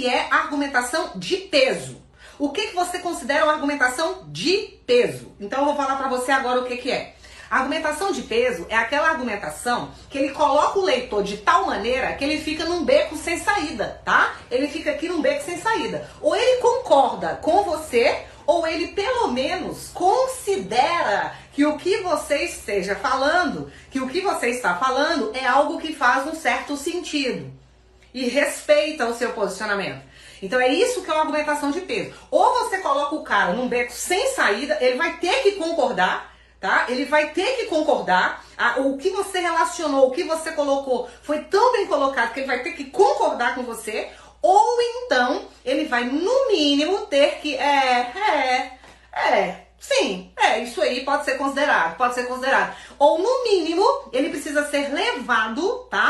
que é argumentação de peso. O que, que você considera uma argumentação de peso? Então eu vou falar para você agora o que, que é. Argumentação de peso é aquela argumentação que ele coloca o leitor de tal maneira que ele fica num beco sem saída, tá? Ele fica aqui num beco sem saída. Ou ele concorda com você, ou ele pelo menos considera que o que você esteja falando, que o que você está falando é algo que faz um certo sentido e respeita o seu posicionamento. Então é isso que é uma argumentação de peso. Ou você coloca o cara num beco sem saída, ele vai ter que concordar tá? Ele vai ter que concordar. A, o que você relacionou, o que você colocou foi tão bem colocado que ele vai ter que concordar com você. Ou então ele vai, no mínimo, ter que. É, é, é. Sim, é, isso aí pode ser considerado, pode ser considerado. Ou no mínimo, ele precisa ser levado, tá?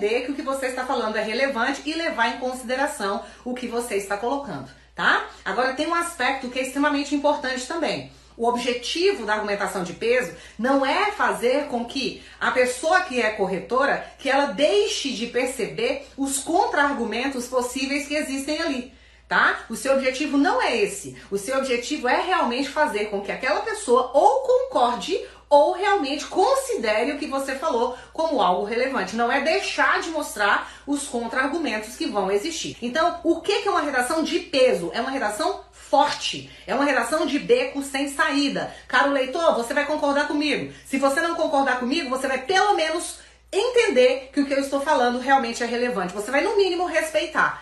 Entender que o que você está falando é relevante e levar em consideração o que você está colocando, tá? Agora tem um aspecto que é extremamente importante também. O objetivo da argumentação de peso não é fazer com que a pessoa que é corretora, que ela deixe de perceber os contra-argumentos possíveis que existem ali. Tá? O seu objetivo não é esse. O seu objetivo é realmente fazer com que aquela pessoa ou concorde ou realmente considere o que você falou como algo relevante. Não é deixar de mostrar os contra-argumentos que vão existir. Então, o que é uma redação de peso? É uma redação forte. É uma redação de beco sem saída. Caro leitor, você vai concordar comigo. Se você não concordar comigo, você vai pelo menos entender que o que eu estou falando realmente é relevante. Você vai, no mínimo, respeitar.